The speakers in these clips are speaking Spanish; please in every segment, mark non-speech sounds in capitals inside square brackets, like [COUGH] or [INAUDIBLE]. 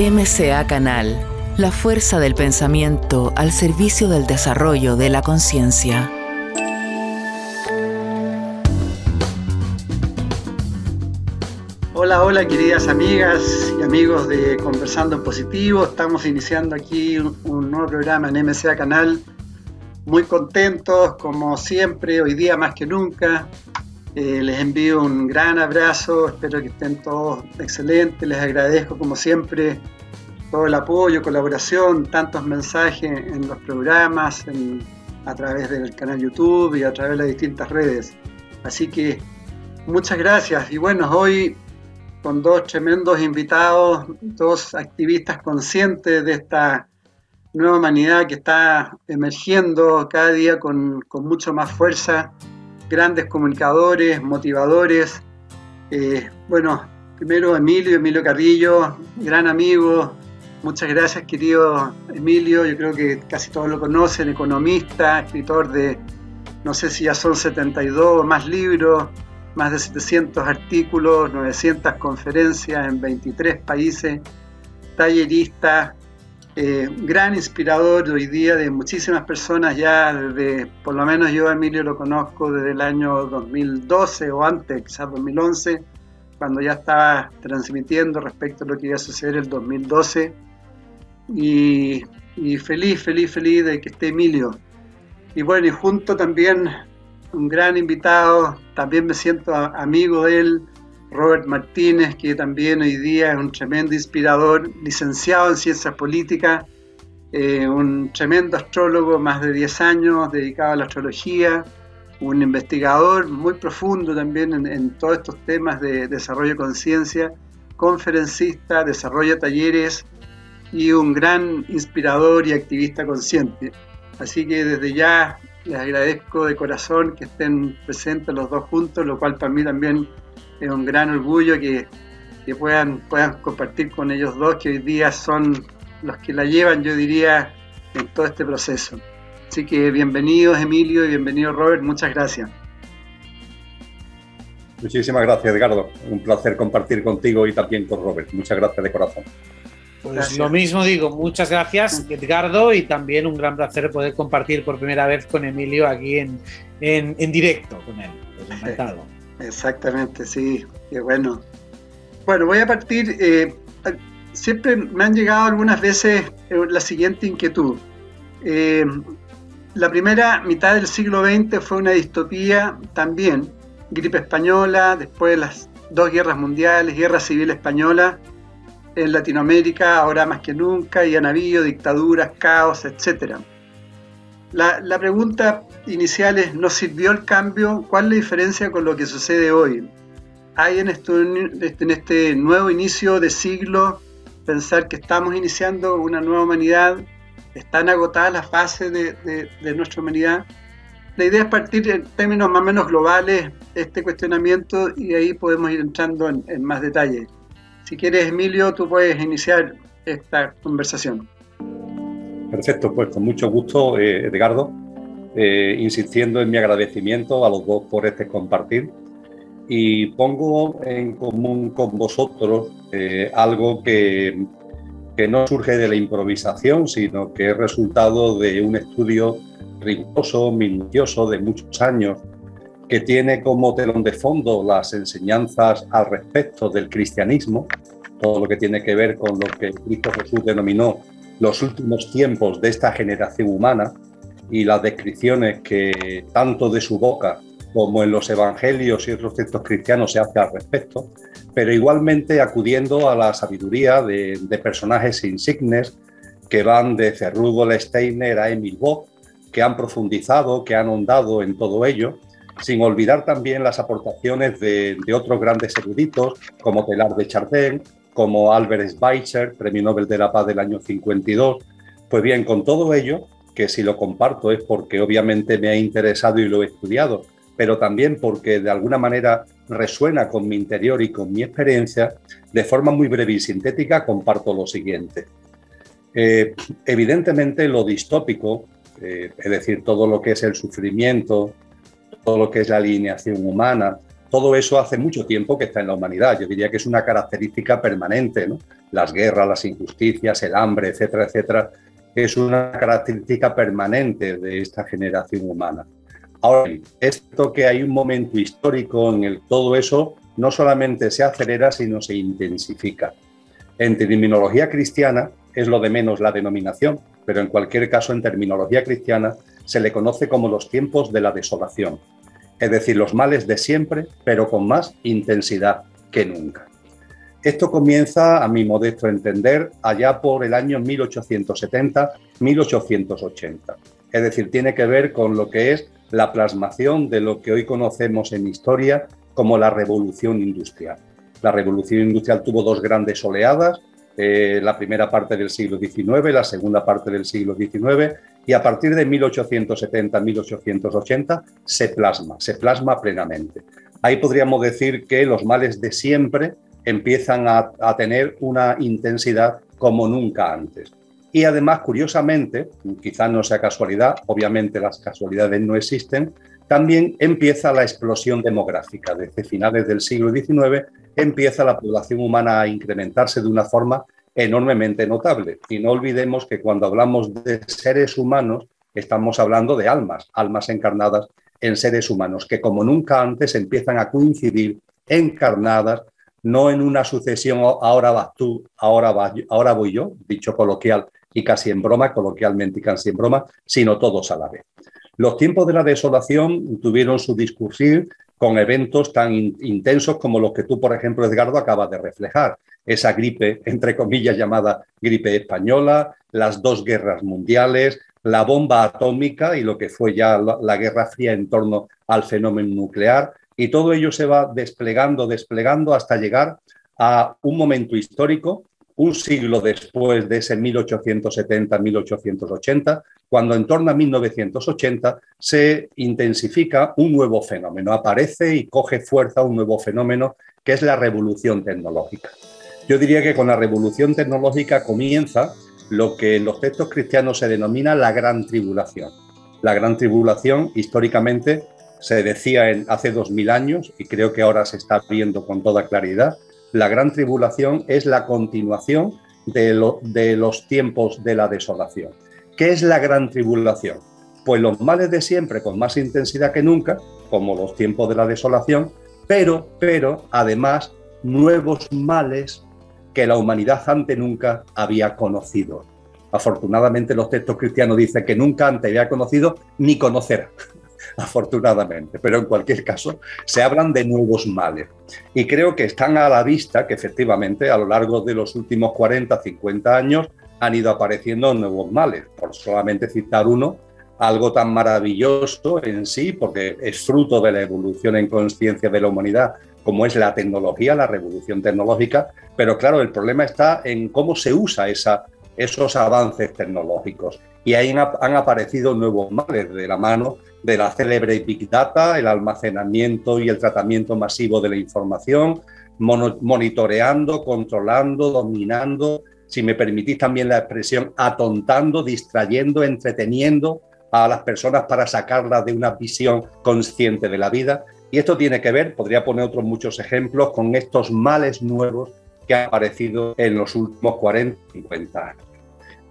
MCA Canal, la fuerza del pensamiento al servicio del desarrollo de la conciencia. Hola, hola queridas amigas y amigos de Conversando en Positivo. Estamos iniciando aquí un, nuevo programa en MCA Canal. Muy contentos, como siempre, hoy día más que nunca. Eh, les envío un gran abrazo, espero que estén todos excelentes. Les agradezco, como siempre, todo el apoyo, colaboración, tantos mensajes en los programas, a través del canal YouTube y a través de las distintas redes. Así que muchas gracias. Y bueno, hoy con dos tremendos invitados, dos activistas conscientes de esta nueva humanidad que está emergiendo cada día con, mucho más fuerza, grandes comunicadores, motivadores. Eh, bueno, primero Emilio, Emilio Carrillo, gran amigo, Muchas gracias, querido Emilio. Yo creo que casi todos lo conocen, economista, escritor de, no sé si ya son 72 más libros, más de 700 artículos, 900 conferencias en 23 países, tallerista, eh, gran inspirador hoy día de muchísimas personas ya desde, por lo menos yo Emilio lo conozco desde el año 2012 o antes, quizás 2011, cuando ya estaba transmitiendo respecto a lo que iba a suceder el 2012 y, feliz, feliz, feliz de que esté Emilio. Y bueno, y junto también un gran invitado, también me siento amigo de él, Robert Martínez, que también hoy día es un tremendo inspirador, licenciado en ciencias políticas, eh, un tremendo astrólogo, más de 10 años dedicado a la astrología, un investigador muy profundo también en, en todos estos temas de desarrollo de conciencia, conferencista, desarrolla talleres y un gran inspirador y activista consciente. Así que desde ya les agradezco de corazón que estén presentes los dos juntos, lo cual para mí también es un gran orgullo que, que puedan, puedan compartir con ellos dos, que hoy día son los que la llevan, yo diría, en todo este proceso. Así que bienvenidos Emilio y bienvenido Robert, muchas gracias. Muchísimas gracias Edgardo, un placer compartir contigo y también con Robert. Muchas gracias de corazón. Pues lo mismo digo, muchas gracias Edgardo y también un gran placer poder compartir por primera vez con Emilio aquí en, en, directo con él. Pues encantado. Exactamente, sí, qué bueno. Bueno, voy a partir, eh, siempre me han llegado algunas veces eh, la siguiente inquietud. Eh, la primera mitad del siglo XX fue una distopía también, gripe española, después de las dos guerras mundiales, guerra civil española, en Latinoamérica ahora más que nunca y han habido dictaduras, caos, etc. La, pregunta inicial es, ¿nos sirvió el cambio? ¿Cuál es la diferencia con lo que sucede hoy? ¿Hay en, en este nuevo inicio de siglo pensar que estamos iniciando una nueva humanidad? ¿Están agotadas las fases de, nuestra humanidad? La idea es partir en términos más o menos globales este cuestionamiento y ahí podemos ir entrando en, en más detalle. Si quieres, Emilio, tú puedes iniciar esta conversación. Perfecto, pues con mucho gusto, eh, Edgardo, eh, insistiendo en mi agradecimiento a los dos por este compartir. Y pongo en común con vosotros eh, algo que, que no surge de la improvisación, sino que es resultado de un estudio riguroso, minucioso, de muchos años, que tiene como telón de fondo las enseñanzas al respecto del cristianismo, todo lo que tiene que ver con lo que Cristo Jesús denominó los últimos tiempos de esta generación humana y las descripciones que tanto de su boca como en los evangelios y otros textos cristianos se hace al respecto, pero igualmente acudiendo a la sabiduría de, personajes insignes que van de Cerrudo Steiner a Emil Bock, que han profundizado, que han ahondado en todo ello sin olvidar también las aportaciones de, otros grandes eruditos como Telar de Chardin, como Albert Schweitzer, Premio Nobel de la Paz del año 52. Pues bien, con todo ello, que si lo comparto es porque obviamente me ha interesado y lo he estudiado, pero también porque de alguna manera resuena con mi interior y con mi experiencia, de forma muy breve y sintética comparto lo siguiente. Eh, evidentemente lo distópico, eh, es decir, todo lo que es el sufrimiento, todo lo que es la alineación humana, todo eso hace mucho tiempo que está en la humanidad. Yo diría que es una característica permanente, ¿no? Las guerras, las injusticias, el hambre, etcétera, etcétera, es una característica permanente de esta generación humana. Ahora, esto que hay un momento histórico en el todo eso no solamente se acelera, sino se intensifica. En terminología cristiana es lo de menos la denominación, pero en cualquier caso en terminología cristiana se le conoce como los tiempos de la desolación, es decir, los males de siempre, pero con más intensidad que nunca. Esto comienza, a mi modesto entender, allá por el año 1870-1880. Es decir, tiene que ver con lo que es la plasmación de lo que hoy conocemos en historia como la revolución industrial. La revolución industrial tuvo dos grandes oleadas, eh, la primera parte del siglo XIX, la segunda parte del siglo XIX, y a partir de 1870-1880 se plasma, se plasma plenamente. Ahí podríamos decir que los males de siempre empiezan a, a tener una intensidad como nunca antes. Y además, curiosamente, quizás no sea casualidad, obviamente las casualidades no existen, también empieza la explosión demográfica. Desde finales del siglo XIX empieza la población humana a incrementarse de una forma enormemente notable. Y no olvidemos que cuando hablamos de seres humanos, estamos hablando de almas, almas encarnadas en seres humanos, que como nunca antes empiezan a coincidir encarnadas, no en una sucesión, ahora vas tú, ahora, ahora voy yo, dicho coloquial y casi en broma, coloquialmente y casi en broma, sino todos a la vez. Los tiempos de la desolación tuvieron su discurrir con eventos tan intensos como los que tú, por ejemplo, Edgardo, acabas de reflejar. Esa gripe, entre comillas, llamada gripe española, las dos guerras mundiales, la bomba atómica y lo que fue ya la, Guerra Fría en torno al fenómeno nuclear. Y todo ello se va desplegando, desplegando hasta llegar a un momento histórico un siglo después de ese 1870-1880, cuando en torno a 1980 se intensifica un nuevo fenómeno, aparece y coge fuerza un nuevo fenómeno que es la revolución tecnológica. Yo diría que con la revolución tecnológica comienza lo que en los textos cristianos se denomina la gran tribulación. La gran tribulación históricamente se decía en, hace dos mil años y creo que ahora se está viendo con toda claridad la gran tribulación es la continuación de, los tiempos de la desolación. ¿Qué es la gran tribulación? Pues los males de siempre con más intensidad que nunca, como los tiempos de la desolación, pero, pero además nuevos males que la humanidad ante nunca había conocido. Afortunadamente los textos cristianos dicen que nunca antes había conocido ni conocerá. Afortunadamente, pero en cualquier caso se hablan de nuevos males. Y creo que están a la vista que efectivamente a lo largo de los últimos 40, 50 años han ido apareciendo nuevos males, por solamente citar uno, algo tan maravilloso en sí, porque es fruto de la evolución en conciencia de la humanidad, como es la tecnología, la revolución tecnológica, pero claro, el problema está en cómo se usa esa, esos avances tecnológicos. Y ahí han aparecido nuevos males de la mano de la célebre Big Data, el almacenamiento y el tratamiento masivo de la información, monitoreando, controlando, dominando, si me permitís también la expresión, atontando, distrayendo, entreteniendo a las personas para sacarlas de una visión consciente de la vida. Y esto tiene que ver, podría poner otros muchos ejemplos, con estos males nuevos que han aparecido en los últimos 40, 50 años.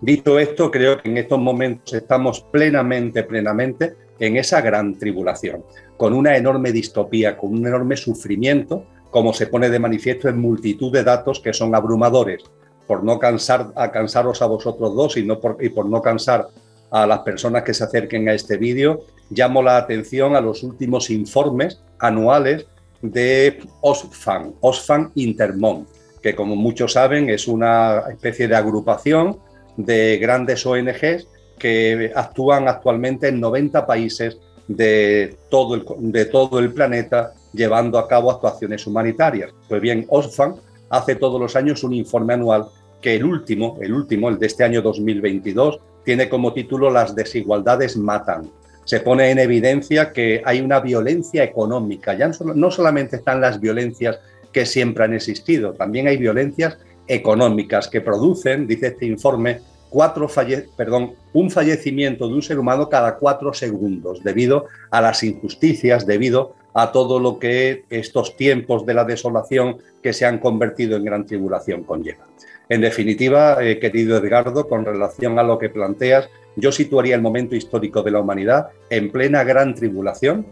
Dicho esto, creo que en estos momentos estamos plenamente, plenamente en esa gran tribulación, con una enorme distopía, con un enorme sufrimiento, como se pone de manifiesto en multitud de datos que son abrumadores. Por no cansar a cansaros a vosotros dos y, por, no cansar a las personas que se acerquen a este vídeo, llamo la atención a los últimos informes anuales de OSFAN, OSFAN Intermont, que como muchos saben es una especie de agrupación de grandes ONGs que actúan actualmente en 90 países de todo, el, de todo el planeta llevando a cabo actuaciones humanitarias. Pues bien, Oxfam hace todos los años un informe anual que el último, el último, el de este año 2022, tiene como título Las desigualdades matan. Se pone en evidencia que hay una violencia económica. Ya no solamente están las violencias que siempre han existido, también hay violencias económicas que producen, dice este informe, cuatro perdón, un fallecimiento de un ser humano cada cuatro segundos debido a las injusticias, debido a todo lo que estos tiempos de la desolación que se han convertido en gran tribulación conllevan. En definitiva, eh, querido Edgardo, con relación a lo que planteas, yo situaría el momento histórico de la humanidad en plena gran tribulación,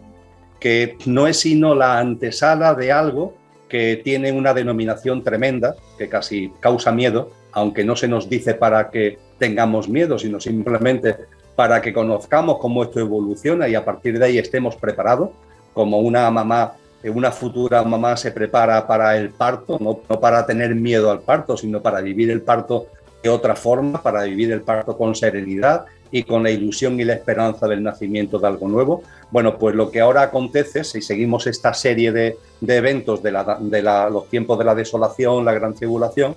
que no es sino la antesala de algo que tiene una denominación tremenda, que casi causa miedo, aunque no se nos dice para que tengamos miedo, sino simplemente para que conozcamos cómo esto evoluciona y a partir de ahí estemos preparados, como una mamá, una futura mamá se prepara para el parto, no, para tener miedo al parto, sino para vivir el parto de otra forma, para vivir el parto con serenidad y con la ilusión y la esperanza del nacimiento de algo nuevo. Bueno, pues lo que ahora acontece, si seguimos esta serie de, eventos de, los tiempos de la desolación, la gran tribulación,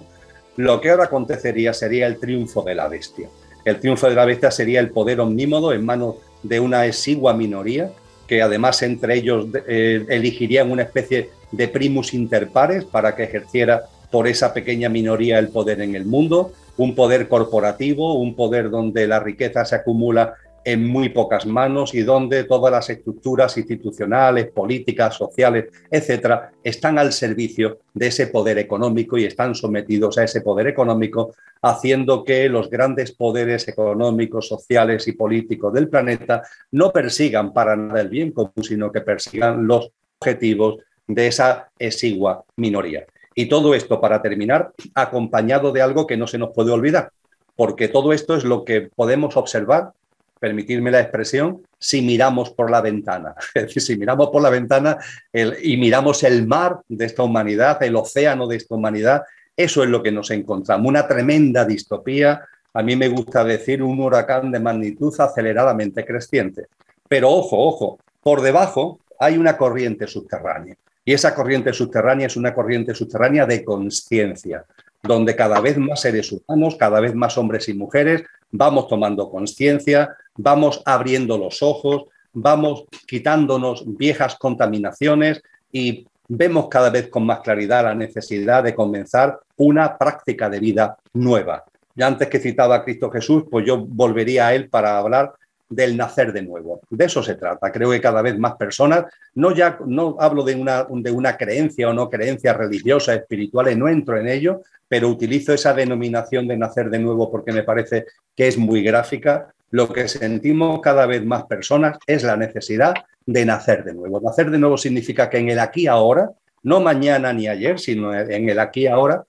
lo que ahora acontecería sería el triunfo de la bestia. El triunfo de la bestia sería el poder omnímodo en manos de una exigua minoría, que además entre ellos eh, elegirían una especie de primus inter pares para que ejerciera por esa pequeña minoría el poder en el mundo, un poder corporativo, un poder donde la riqueza se acumula en muy pocas manos y donde todas las estructuras institucionales, políticas, sociales, etcétera, están al servicio de ese poder económico y están sometidos a ese poder económico, haciendo que los grandes poderes económicos, sociales y políticos del planeta no persigan para nada el bien común, sino que persigan los objetivos de esa exigua minoría. Y todo esto, para terminar, acompañado de algo que no se nos puede olvidar, porque todo esto es lo que podemos observar permitirme la expresión, si miramos por la ventana. [LAUGHS] Es decir, si miramos por la ventana y miramos el mar de esta humanidad, el océano de esta humanidad, eso es lo que nos encontramos, una tremenda distopía, a mí me gusta decir un huracán de magnitud aceleradamente creciente. Pero ojo, ojo, por debajo hay una corriente subterránea. Y esa corriente subterránea es una corriente subterránea de conciencia, donde cada vez más seres humanos, cada vez más hombres y mujeres, vamos tomando conciencia, vamos abriendo los ojos, vamos quitándonos viejas contaminaciones y vemos cada vez con más claridad la necesidad de comenzar una práctica de vida nueva. Ya antes que citaba a Cristo Jesús, pues yo volvería a él para hablar del nacer de nuevo. De eso se trata. Creo que cada vez más personas, no ya no hablo de una, de una creencia o no creencia religiosa, espiritual, no entro en ello, pero utilizo esa denominación de nacer de nuevo porque me parece que es muy gráfica. Lo que sentimos cada vez más personas es la necesidad de nacer de nuevo. Nacer de nuevo significa que en el aquí ahora, no mañana ni ayer, sino en el aquí ahora,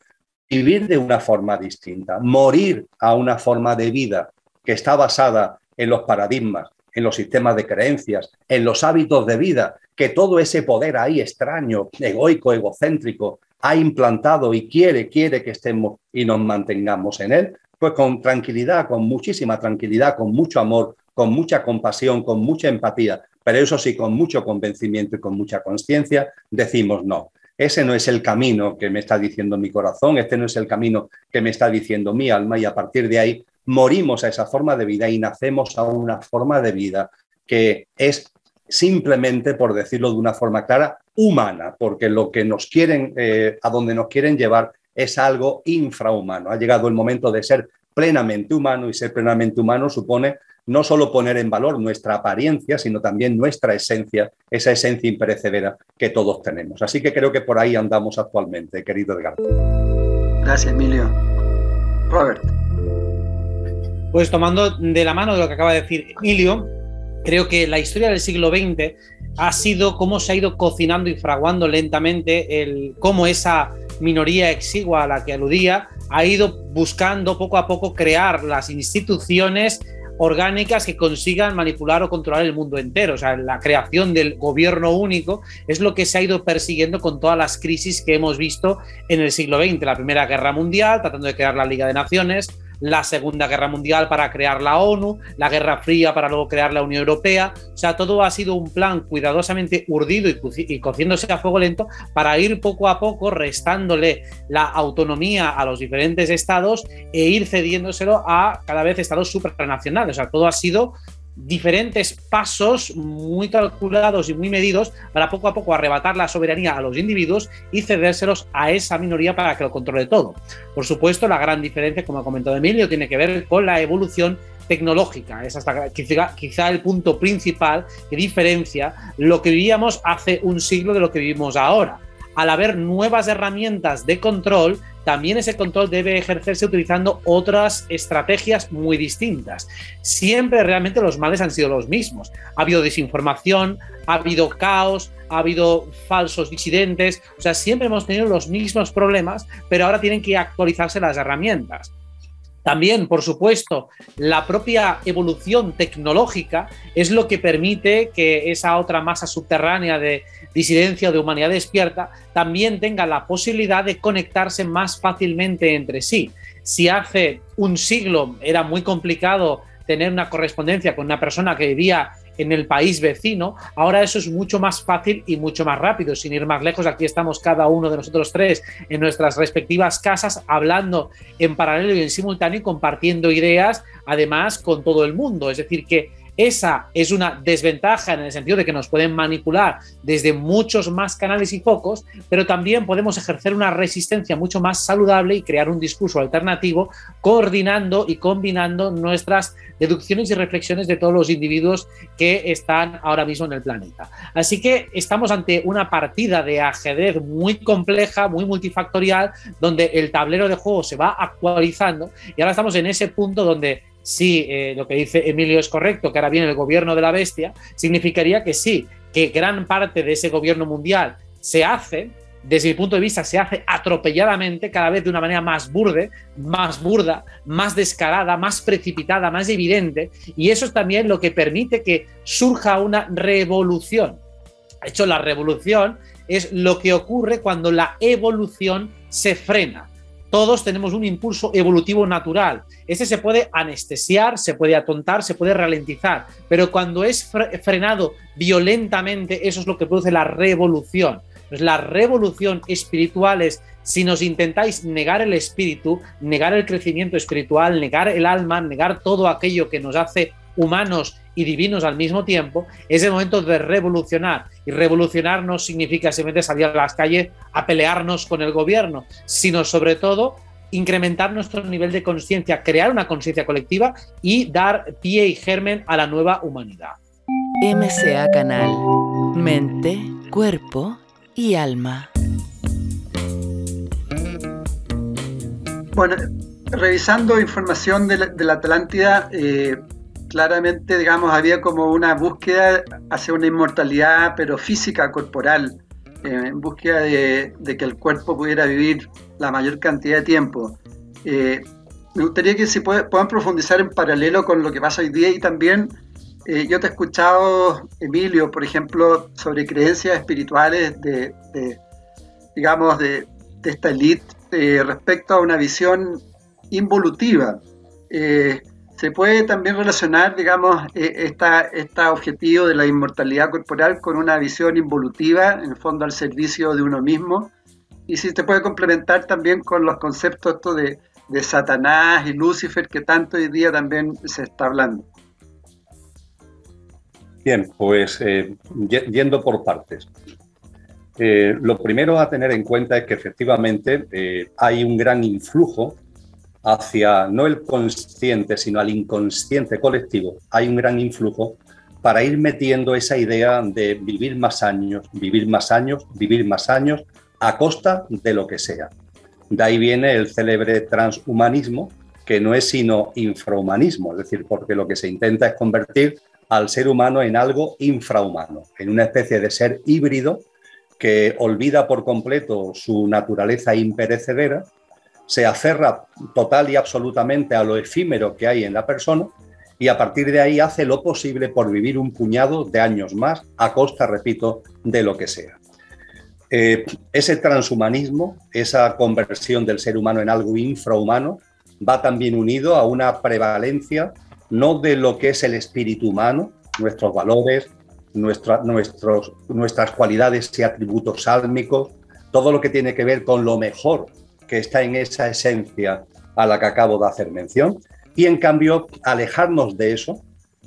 vivir de una forma distinta, morir a una forma de vida que está basada en los paradigmas, en los sistemas de creencias, en los hábitos de vida, que todo ese poder ahí extraño, egoico, egocéntrico, ha implantado y quiere, quiere que estemos y nos mantengamos en él, pues con tranquilidad, con muchísima tranquilidad, con mucho amor, con mucha compasión, con mucha empatía, pero eso sí, con mucho convencimiento y con mucha conciencia, decimos no. Ese no es el camino que me está diciendo mi corazón, este no es el camino que me está diciendo mi alma y a partir de ahí morimos a esa forma de vida y nacemos a una forma de vida que es simplemente, por decirlo de una forma clara, humana, porque lo que nos quieren, eh, a donde nos quieren llevar es algo infrahumano. Ha llegado el momento de ser plenamente humano y ser plenamente humano supone no solo poner en valor nuestra apariencia, sino también nuestra esencia, esa esencia imperecedera que todos tenemos. Así que creo que por ahí andamos actualmente, querido Edgar. Gracias, Emilio. Robert. Pues tomando de la mano de lo que acaba de decir Emilio, creo que la historia del siglo XX ha sido cómo se ha ido cocinando y fraguando lentamente el, cómo esa minoría exigua a la que aludía ha ido buscando poco a poco crear las instituciones orgánicas que consigan manipular o controlar el mundo entero. O sea, la creación del gobierno único es lo que se ha ido persiguiendo con todas las crisis que hemos visto en el siglo XX. La Primera Guerra Mundial, tratando de crear la Liga de Naciones, la Segunda Guerra Mundial para crear la ONU, la Guerra Fría para luego crear la Unión Europea. O sea, todo ha sido un plan cuidadosamente urdido y, cociéndose a fuego lento para ir poco a poco restándole la autonomía a los diferentes estados e ir cediéndoselo a cada vez estados supranacionales. O sea, todo ha sido diferentes pasos muy calculados y muy medidos para poco a poco arrebatar la soberanía a los individuos y cedérselos a esa minoría para que lo controle todo. Por supuesto, la gran diferencia, como ha comentado Emilio, tiene que ver con la evolución tecnológica. Es hasta quizá, quizá, el punto principal que diferencia lo que vivíamos hace un siglo de lo que vivimos ahora. Al haber nuevas herramientas de control, también ese control debe ejercerse utilizando otras estrategias muy distintas. Siempre realmente los males han sido los mismos. Ha habido desinformación, ha habido caos, ha habido falsos disidentes, o sea, siempre hemos tenido los mismos problemas, pero ahora tienen que actualizarse las herramientas. También, por supuesto, la propia evolución tecnológica es lo que permite que esa otra masa subterránea de disidencia de humanidad despierta también tenga la posibilidad de conectarse más fácilmente entre sí. Si hace un siglo era muy complicado tener una correspondencia con una persona que vivía en el país vecino. Ahora eso es mucho más fácil y mucho más rápido. Sin ir más lejos, aquí estamos cada uno de nosotros tres en nuestras respectivas casas hablando en paralelo y en simultáneo y compartiendo ideas, además con todo el mundo. Es decir, que esa es una desventaja en el sentido de que nos pueden manipular desde muchos más canales y focos, pero también podemos ejercer una resistencia mucho más saludable y crear un discurso alternativo coordinando y combinando nuestras deducciones y reflexiones de todos los individuos que están ahora mismo en el planeta. Así que estamos ante una partida de ajedrez muy compleja, muy multifactorial, donde el tablero de juego se va actualizando y ahora estamos en ese punto donde si eh, lo que dice Emilio es correcto, que ahora viene el gobierno de la bestia, significaría que sí, que gran parte de ese gobierno mundial se hace, desde mi punto de vista, se hace atropelladamente, cada vez de una manera más burde, más burda, más descarada, más precipitada, más evidente, y eso es también lo que permite que surja una revolución. De hecho, la revolución es lo que ocurre cuando la evolución se frena todos tenemos un impulso evolutivo natural. Ese se puede anestesiar, se puede atontar, se puede ralentizar, pero cuando es frenado violentamente, eso es lo que produce la revolución. Pues la revolución espiritual es si nos intentáis negar el espíritu, negar el crecimiento espiritual, negar el alma, negar todo aquello que nos hace humanos y divinos al mismo tiempo, es el momento de revolucionar. Y revolucionar no significa simplemente salir a las calles a pelearnos con el gobierno, sino sobre todo incrementar nuestro nivel de conciencia, crear una conciencia colectiva y dar pie y germen a la nueva humanidad. MCA Canal, mente, cuerpo y alma. Bueno, revisando información de la, Atlántida, eh, claramente, digamos, había como una búsqueda hacia una inmortalidad, pero física, corporal, eh, en búsqueda de, que el cuerpo pudiera vivir la mayor cantidad de tiempo. Eh, me gustaría que se puedan profundizar en paralelo con lo que pasa hoy día y también eh, yo te he escuchado, Emilio, por ejemplo, sobre creencias espirituales de, digamos, de, esta élite respecto a una visión involutiva se puede también relacionar, digamos, este objetivo de la inmortalidad corporal con una visión involutiva, en el fondo al servicio de uno mismo, y si se puede complementar también con los conceptos de, de Satanás y Lucifer que tanto hoy día también se está hablando. Bien, pues eh, yendo por partes. Eh, lo primero a tener en cuenta es que efectivamente hay un gran influjo hacia no el consciente, sino al inconsciente colectivo, hay un gran influjo para ir metiendo esa idea de vivir más años, vivir más años, vivir más años, a costa de lo que sea. De ahí viene el célebre transhumanismo, que no es sino infrahumanismo, es decir, porque lo que se intenta es convertir al ser humano en algo infrahumano, en una especie de ser híbrido que olvida por completo su naturaleza imperecedera se aferra total y absolutamente a lo efímero que hay en la persona y a partir de ahí hace lo posible por vivir un puñado de años más a costa, repito, de lo que sea. Eh, ese transhumanismo, esa conversión del ser humano en algo infrahumano, va también unido a una prevalencia no de lo que es el espíritu humano, nuestros valores, nuestros, nuestras cualidades y atributos sálmicos, todo lo que tiene que ver con lo mejor que está en esa esencia a la que acabo de hacer mención, y en cambio alejarnos de eso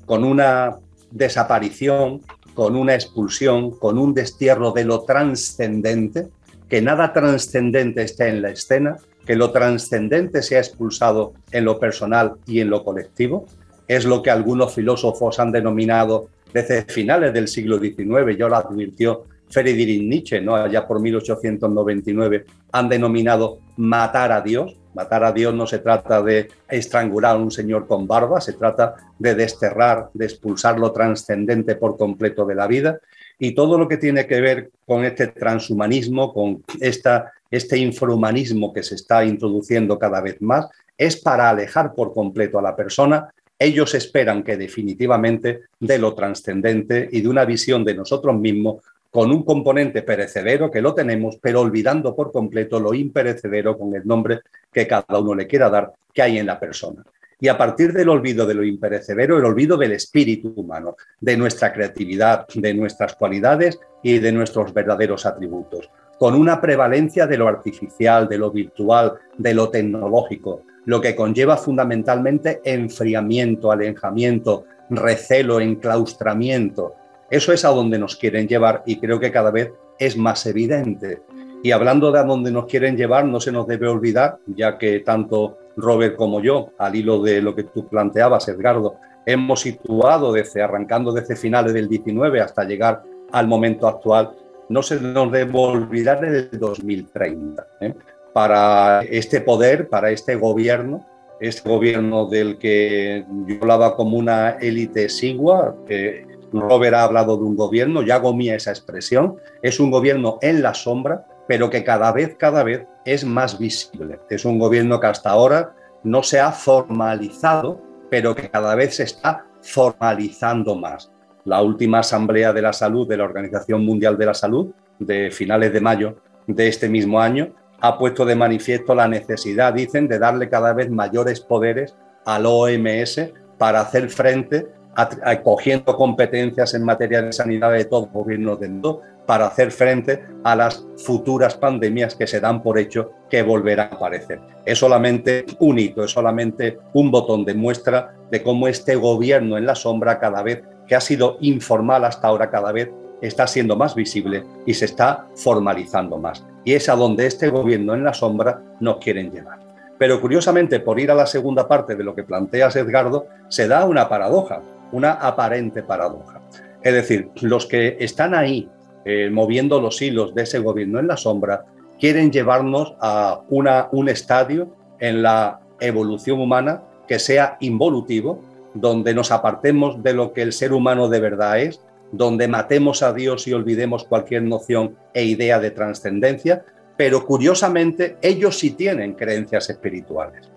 con una desaparición, con una expulsión, con un destierro de lo trascendente, que nada trascendente esté en la escena, que lo trascendente sea expulsado en lo personal y en lo colectivo, es lo que algunos filósofos han denominado desde finales del siglo XIX, ya lo advirtió Friedrich Nietzsche, ¿no? allá por 1899, han denominado matar a Dios. Matar a Dios no se trata de estrangular a un señor con barba, se trata de desterrar, de expulsar lo trascendente por completo de la vida. Y todo lo que tiene que ver con este transhumanismo, con esta, este infrahumanismo que se está introduciendo cada vez más, es para alejar por completo a la persona. Ellos esperan que definitivamente de lo trascendente y de una visión de nosotros mismos con un componente perecedero que lo tenemos, pero olvidando por completo lo imperecedero con el nombre que cada uno le quiera dar que hay en la persona. Y a partir del olvido de lo imperecedero, el olvido del espíritu humano, de nuestra creatividad, de nuestras cualidades y de nuestros verdaderos atributos, con una prevalencia de lo artificial, de lo virtual, de lo tecnológico, lo que conlleva fundamentalmente enfriamiento, alejamiento, recelo, enclaustramiento, eso es a donde nos quieren llevar y creo que cada vez es más evidente. Y hablando de a dónde nos quieren llevar, no se nos debe olvidar, ya que tanto Robert como yo, al hilo de lo que tú planteabas, Edgardo, hemos situado desde arrancando desde finales del 19 hasta llegar al momento actual, no se nos debe olvidar el 2030. ¿eh? Para este poder, para este gobierno, este gobierno del que yo hablaba como una élite sigua, que Robert ha hablado de un gobierno, ya hago mía esa expresión, es un gobierno en la sombra, pero que cada vez, cada vez es más visible. Es un gobierno que hasta ahora no se ha formalizado, pero que cada vez se está formalizando más. La última Asamblea de la Salud de la Organización Mundial de la Salud, de finales de mayo de este mismo año, ha puesto de manifiesto la necesidad, dicen, de darle cada vez mayores poderes al OMS para hacer frente acogiendo competencias en materia de sanidad de todo el gobierno del mundo para hacer frente a las futuras pandemias que se dan por hecho que volverán a aparecer. Es solamente un hito, es solamente un botón de muestra de cómo este gobierno en la sombra cada vez que ha sido informal hasta ahora cada vez está siendo más visible y se está formalizando más. Y es a donde este gobierno en la sombra nos quieren llevar. Pero curiosamente, por ir a la segunda parte de lo que planteas, Edgardo, se da una paradoja una aparente paradoja. Es decir, los que están ahí eh, moviendo los hilos de ese gobierno en la sombra quieren llevarnos a una, un estadio en la evolución humana que sea involutivo, donde nos apartemos de lo que el ser humano de verdad es, donde matemos a Dios y olvidemos cualquier noción e idea de trascendencia, pero curiosamente ellos sí tienen creencias espirituales.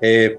Eh,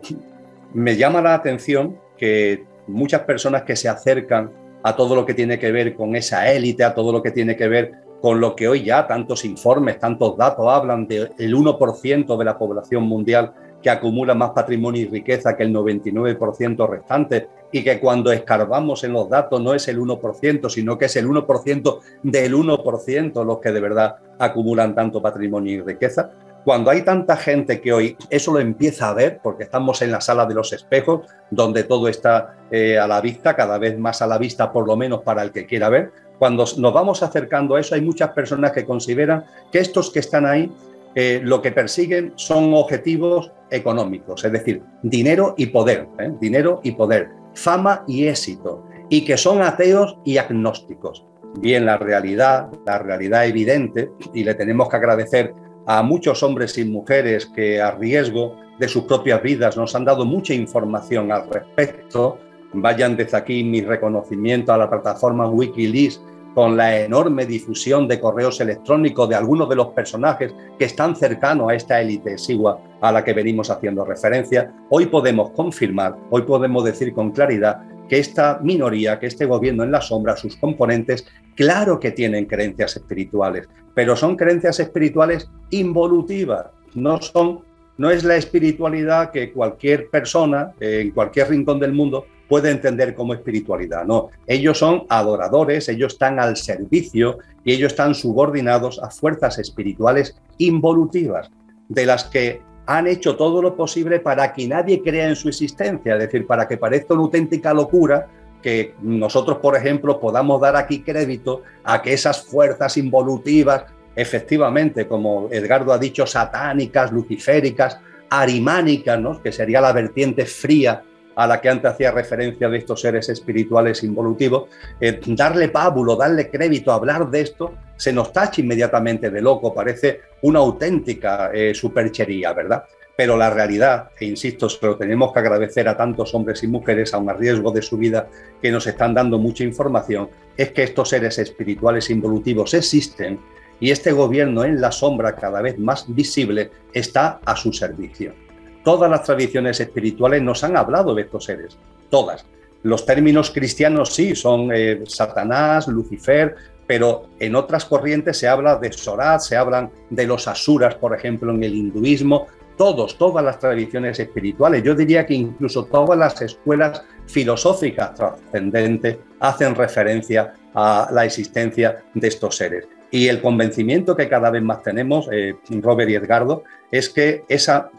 me llama la atención que muchas personas que se acercan a todo lo que tiene que ver con esa élite, a todo lo que tiene que ver con lo que hoy ya tantos informes, tantos datos hablan del 1% de la población mundial que acumula más patrimonio y riqueza que el 99% restante y que cuando escarbamos en los datos no es el 1%, sino que es el 1% del 1% los que de verdad acumulan tanto patrimonio y riqueza cuando hay tanta gente que hoy eso lo empieza a ver, porque estamos en la sala de los espejos, donde todo está eh, a la vista, cada vez más a la vista, por lo menos para el que quiera ver, cuando nos vamos acercando a eso, hay muchas personas que consideran que estos que están ahí eh, lo que persiguen son objetivos económicos, es decir, dinero y poder, ¿eh? dinero y poder, fama y éxito, y que son ateos y agnósticos. Bien, la realidad, la realidad evidente, y le tenemos que agradecer a muchos hombres y mujeres que a riesgo de sus propias vidas nos han dado mucha información al respecto. Vayan desde aquí mi reconocimiento a la plataforma Wikileaks con la enorme difusión de correos electrónicos de algunos de los personajes que están cercanos a esta élite exigua a la que venimos haciendo referencia, hoy podemos confirmar, hoy podemos decir con claridad que esta minoría, que este gobierno en la sombra, sus componentes, claro que tienen creencias espirituales, pero son creencias espirituales involutivas, no son no es la espiritualidad que cualquier persona en cualquier rincón del mundo puede entender como espiritualidad. No, ellos son adoradores, ellos están al servicio y ellos están subordinados a fuerzas espirituales involutivas, de las que han hecho todo lo posible para que nadie crea en su existencia, es decir, para que parezca una auténtica locura que nosotros, por ejemplo, podamos dar aquí crédito a que esas fuerzas involutivas, efectivamente, como Edgardo ha dicho, satánicas, luciféricas, arimánicas, que sería la vertiente fría a la que antes hacía referencia de estos seres espirituales involutivos, eh, darle pábulo, darle crédito, hablar de esto, se nos tacha inmediatamente de loco, parece una auténtica eh, superchería, ¿verdad? Pero la realidad, e insisto, se lo tenemos que agradecer a tantos hombres y mujeres, aun a riesgo de su vida, que nos están dando mucha información, es que estos seres espirituales involutivos existen y este gobierno en la sombra cada vez más visible está a su servicio. Todas las tradiciones espirituales nos han hablado de estos seres, todas. Los términos cristianos sí, son eh, Satanás, Lucifer, pero en otras corrientes se habla de Sorat, se hablan de los asuras, por ejemplo, en el hinduismo, todos, todas las tradiciones espirituales, yo diría que incluso todas las escuelas filosóficas trascendentes hacen referencia a la existencia de estos seres. Y el convencimiento que cada vez más tenemos, eh, Robert y Edgardo, es que esa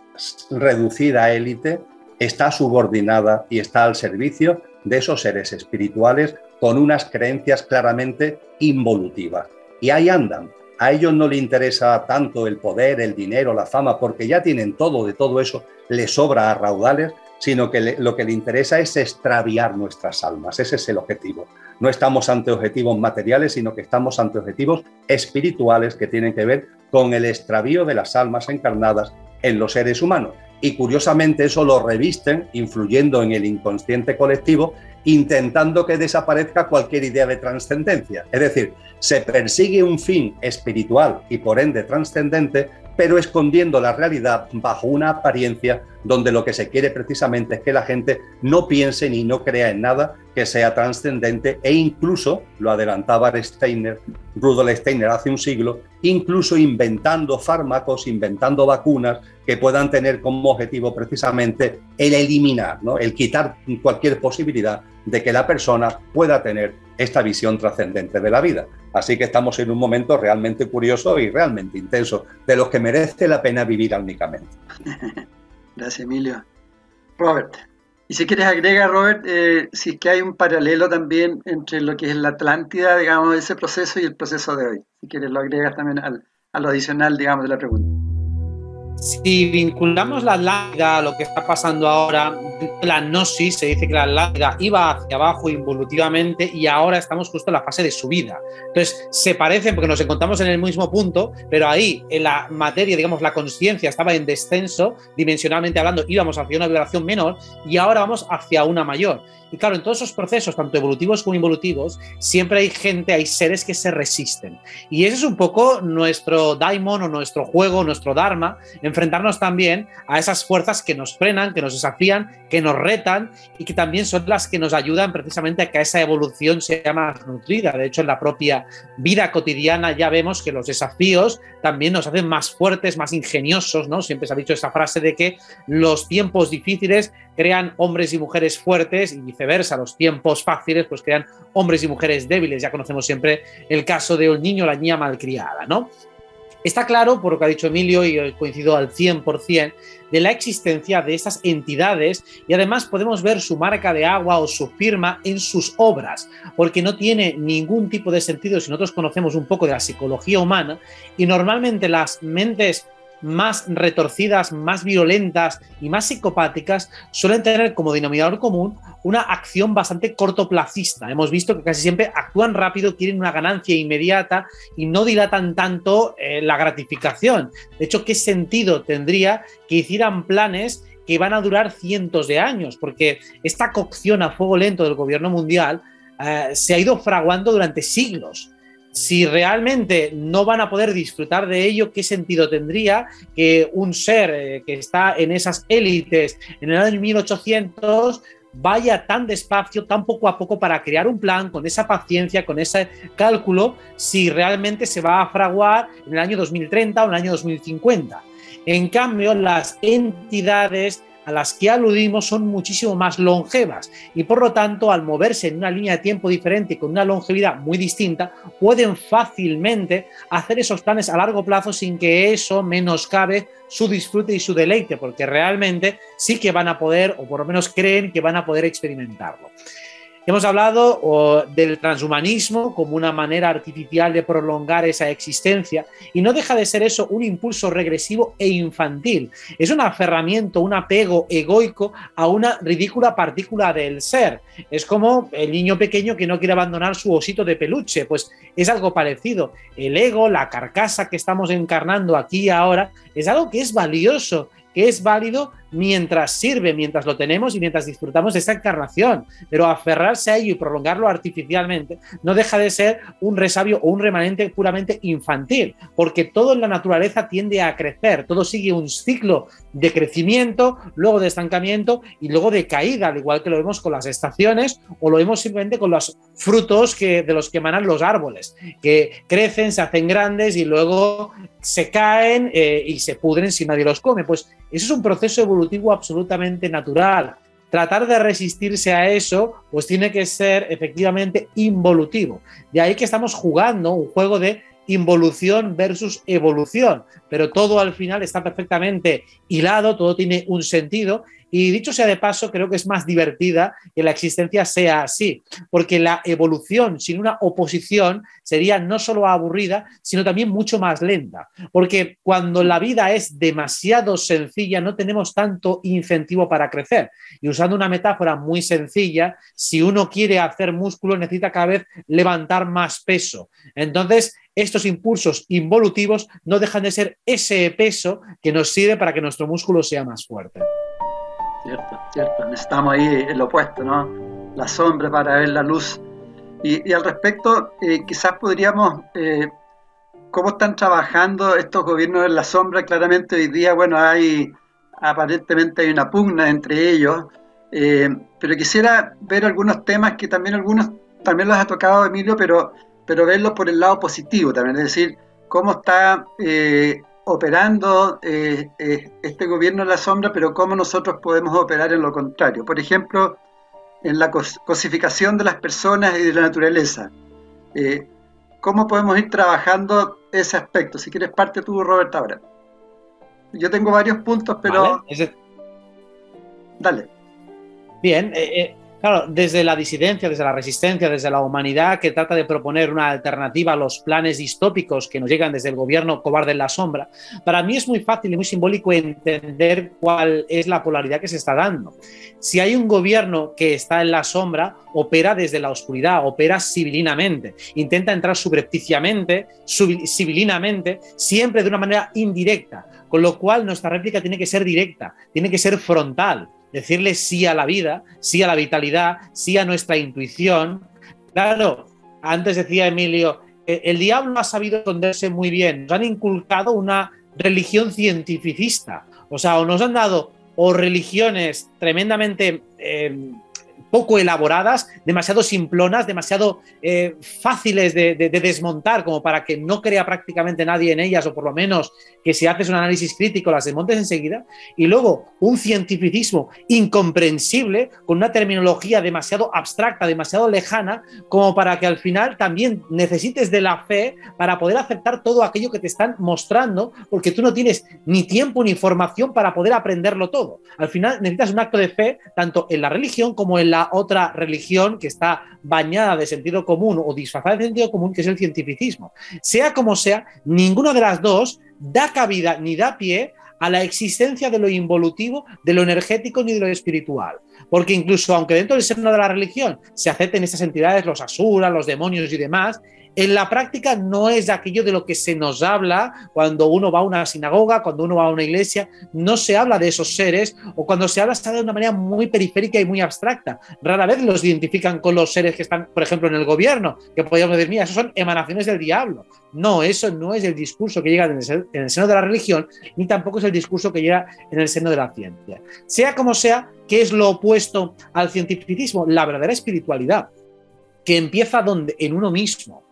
reducida élite está subordinada y está al servicio de esos seres espirituales con unas creencias claramente involutivas. Y ahí andan. A ellos no les interesa tanto el poder, el dinero, la fama, porque ya tienen todo, de todo eso les sobra a raudales, sino que lo que le interesa es extraviar nuestras almas. Ese es el objetivo. No estamos ante objetivos materiales, sino que estamos ante objetivos espirituales que tienen que ver con el extravío de las almas encarnadas en los seres humanos. Y curiosamente eso lo revisten, influyendo en el inconsciente colectivo, intentando que desaparezca cualquier idea de trascendencia. Es decir, se persigue un fin espiritual y por ende trascendente, pero escondiendo la realidad bajo una apariencia donde lo que se quiere precisamente es que la gente no piense ni no crea en nada que sea trascendente e incluso, lo adelantaba Steiner, Rudolf Steiner hace un siglo, incluso inventando fármacos, inventando vacunas que puedan tener como objetivo precisamente el eliminar, ¿no? el quitar cualquier posibilidad de que la persona pueda tener esta visión trascendente de la vida. Así que estamos en un momento realmente curioso y realmente intenso, de los que merece la pena vivir únicamente. [LAUGHS] Gracias, Emilio. Robert. Y si quieres agrega, Robert, eh, si es que hay un paralelo también entre lo que es la Atlántida, digamos, ese proceso y el proceso de hoy. Si quieres lo agregas también al, a lo adicional, digamos, de la pregunta. Si vinculamos la Atlántida a lo que está pasando ahora, la gnosis, se dice que la Atlántida iba hacia abajo involutivamente y ahora estamos justo en la fase de subida. Entonces, se parecen porque nos encontramos en el mismo punto, pero ahí en la materia, digamos, la conciencia estaba en descenso, dimensionalmente hablando, íbamos hacia una vibración menor y ahora vamos hacia una mayor. Y claro, en todos esos procesos, tanto evolutivos como involutivos, siempre hay gente, hay seres que se resisten. Y ese es un poco nuestro daimon o nuestro juego, nuestro dharma, enfrentarnos también a esas fuerzas que nos frenan, que nos desafían, que nos retan y que también son las que nos ayudan precisamente a que esa evolución sea más nutrida. De hecho, en la propia vida cotidiana ya vemos que los desafíos también nos hacen más fuertes, más ingeniosos, ¿no? Siempre se ha dicho esa frase de que los tiempos difíciles crean hombres y mujeres fuertes y viceversa, los tiempos fáciles pues crean hombres y mujeres débiles. Ya conocemos siempre el caso de un niño o la niña malcriada, ¿no? Está claro, por lo que ha dicho Emilio, y coincido al 100%, de la existencia de estas entidades y además podemos ver su marca de agua o su firma en sus obras, porque no tiene ningún tipo de sentido si nosotros conocemos un poco de la psicología humana y normalmente las mentes más retorcidas, más violentas y más psicopáticas suelen tener como denominador común una acción bastante cortoplacista. Hemos visto que casi siempre actúan rápido, quieren una ganancia inmediata y no dilatan tanto eh, la gratificación. De hecho, ¿qué sentido tendría que hicieran planes que van a durar cientos de años? Porque esta cocción a fuego lento del gobierno mundial eh, se ha ido fraguando durante siglos si realmente no van a poder disfrutar de ello, ¿qué sentido tendría que un ser eh, que está en esas élites en el año 1800 vaya tan despacio, tan poco a poco para crear un plan con esa paciencia, con ese cálculo, si realmente se va a fraguar en el año 2030 o en el año 2050? En cambio, las entidades a las que aludimos son muchísimo más longevas y por lo tanto al moverse en una línea de tiempo diferente y con una longevidad muy distinta pueden fácilmente hacer esos planes a largo plazo sin que eso menoscabe su disfrute y su deleite porque realmente sí que van a poder o por lo menos creen que van a poder experimentarlo. Hemos hablado del transhumanismo como una manera artificial de prolongar esa existencia y no deja de ser eso un impulso regresivo e infantil. Es un aferramiento, un apego egoico a una ridícula partícula del ser. Es como el niño pequeño que no quiere abandonar su osito de peluche, pues es algo parecido. El ego, la carcasa que estamos encarnando aquí y ahora, es algo que es valioso, que es válido mientras sirve, mientras lo tenemos y mientras disfrutamos de esta encarnación. Pero aferrarse a ello y prolongarlo artificialmente no deja de ser un resabio o un remanente puramente infantil, porque todo en la naturaleza tiende a crecer, todo sigue un ciclo de crecimiento, luego de estancamiento y luego de caída, al igual que lo vemos con las estaciones o lo vemos simplemente con los frutos que, de los que emanan los árboles, que crecen, se hacen grandes y luego se caen eh, y se pudren si nadie los come. Pues eso es un proceso evolutivo absolutamente natural. Tratar de resistirse a eso, pues tiene que ser efectivamente involutivo. De ahí que estamos jugando un juego de involución versus evolución, pero todo al final está perfectamente hilado, todo tiene un sentido y dicho sea de paso, creo que es más divertida que la existencia sea así, porque la evolución sin una oposición sería no solo aburrida, sino también mucho más lenta. Porque cuando la vida es demasiado sencilla, no tenemos tanto incentivo para crecer. Y usando una metáfora muy sencilla, si uno quiere hacer músculo, necesita cada vez levantar más peso. Entonces, estos impulsos involutivos no dejan de ser ese peso que nos sirve para que nuestro músculo sea más fuerte. Cierto, cierto. Necesitamos ahí el opuesto, ¿no? La sombra para ver la luz. Y, al respecto, eh, quizás podríamos, eh, ¿cómo están trabajando estos gobiernos en la sombra? Claramente hoy día, bueno, hay, aparentemente hay una pugna entre ellos, eh, pero quisiera ver algunos temas que también algunos, también los ha tocado Emilio, pero, pero verlos por el lado positivo también, es decir, cómo está operando eh, eh, este gobierno en la sombra, pero cómo nosotros podemos operar en lo contrario. Por ejemplo, en la cosificación de las personas y de la naturaleza. Eh, ¿Cómo podemos ir trabajando ese aspecto? Si quieres parte tú, Robert, ahora. Yo tengo varios puntos, pero... Dale. Bien, Claro, desde la disidencia, desde la resistencia, desde la humanidad que trata de proponer una alternativa a los planes distópicos que nos llegan desde el gobierno cobarde en la sombra, para mí es muy fácil y muy simbólico entender cuál es la polaridad que se está dando. Si hay un gobierno que está en la sombra, opera desde la oscuridad, opera civilinamente, intenta entrar subrepticiamente, civilinamente, siempre de una manera indirecta, con lo cual nuestra réplica tiene que ser directa, tiene que ser frontal decirle sí a la vida, sí a la vitalidad, sí a nuestra intuición. Claro, antes decía Emilio, eh, el diablo ha sabido esconderse muy bien, nos han inculcado una religión cientificista, o sea, o nos han dado o religiones tremendamente eh, poco elaboradas, demasiado simplonas, demasiado eh, fáciles de, desmontar como para que no crea prácticamente nadie en ellas o por lo menos que si haces un análisis crítico las desmontes enseguida. Y luego un cientificismo incomprensible con una terminología demasiado abstracta, demasiado lejana, como para que al final también necesites de la fe para poder aceptar todo aquello que te están mostrando, porque tú no tienes ni tiempo ni formación para poder aprenderlo todo. Al final necesitas un acto de fe tanto en la religión como en la otra religión que está bañada de sentido común o disfrazada de sentido común, que es el cientificismo. Sea como sea, ninguna de las dos da cabida ni da pie a la existencia de lo involutivo, de lo energético ni de lo espiritual. Porque incluso aunque dentro del seno de la religión se acepten estas entidades, los asuras, los demonios y demás, en la práctica no es aquello de lo que se nos habla cuando uno va a una sinagoga, cuando uno va a una iglesia, no se habla de esos seres o cuando se habla habla de una manera muy periférica y muy abstracta. Rara vez los identifican con los seres que están, por ejemplo, en el gobierno, que podríamos decir, mira, esos son emanaciones del diablo. No, eso no es el discurso que llega en el seno de la religión, ni tampoco es el discurso que llega en el seno de la ciencia. Sea como sea, ¿qué es lo opuesto al cientificismo? La verdadera espiritualidad, que empieza en uno mismo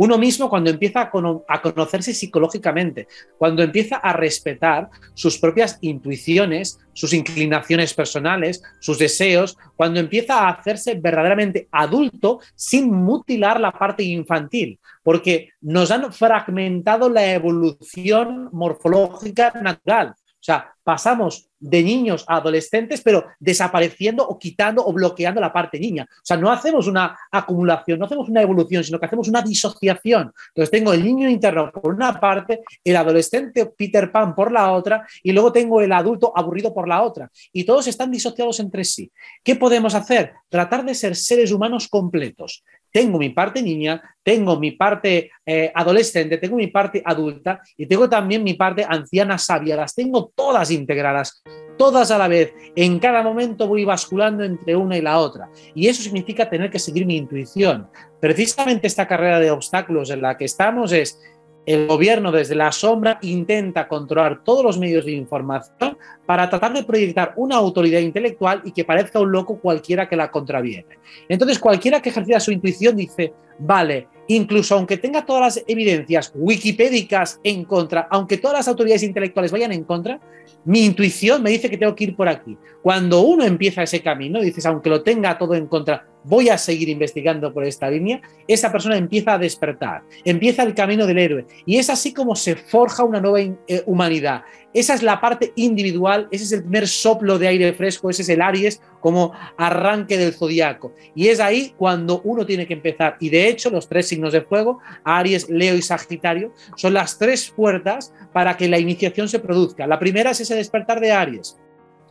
uno mismo cuando empieza a, conocerse psicológicamente, cuando empieza a respetar sus propias intuiciones, sus inclinaciones personales, sus deseos, cuando empieza a hacerse verdaderamente adulto sin mutilar la parte infantil, porque nos han fragmentado la evolución morfológica natural. O sea, pasamos de niños a adolescentes, pero desapareciendo o quitando o bloqueando la parte niña. O sea, no hacemos una acumulación, no hacemos una evolución, sino que hacemos una disociación. Entonces tengo el niño interno por una parte, el adolescente Peter Pan por la otra, y luego tengo el adulto aburrido por la otra. Y todos están disociados entre sí. ¿Qué podemos hacer? Tratar de ser seres humanos completos tengo mi parte niña, tengo mi parte eh, adolescente, tengo mi parte adulta y tengo también mi parte anciana sabia. Las tengo todas integradas, todas a la vez. En cada momento voy basculando entre una y la otra. Y eso significa tener que seguir mi intuición. Precisamente esta carrera de obstáculos en la que estamos es el gobierno desde la sombra intenta controlar todos los medios de información para tratar de proyectar una autoridad intelectual y que parezca un loco cualquiera que la contraviene. Entonces, cualquiera que ejercita su intuición dice, vale, incluso aunque tenga todas las evidencias wikipédicas en contra, aunque todas las autoridades intelectuales vayan en contra, mi intuición me dice que tengo que ir por aquí. Cuando uno empieza ese camino, dices, aunque lo tenga todo en contra, voy a seguir investigando por esta línea, esa persona empieza a despertar, empieza el camino del héroe. Y es así como se forja una nueva eh, humanidad. Esa es la parte individual, ese es el primer soplo de aire fresco, ese es el Aries como arranque del zodiaco. Y es ahí cuando uno tiene que empezar. Y de hecho, los tres signos de fuego, Aries, Leo y Sagitario, son las tres puertas para que la iniciación se produzca. La primera es ese despertar de Aries.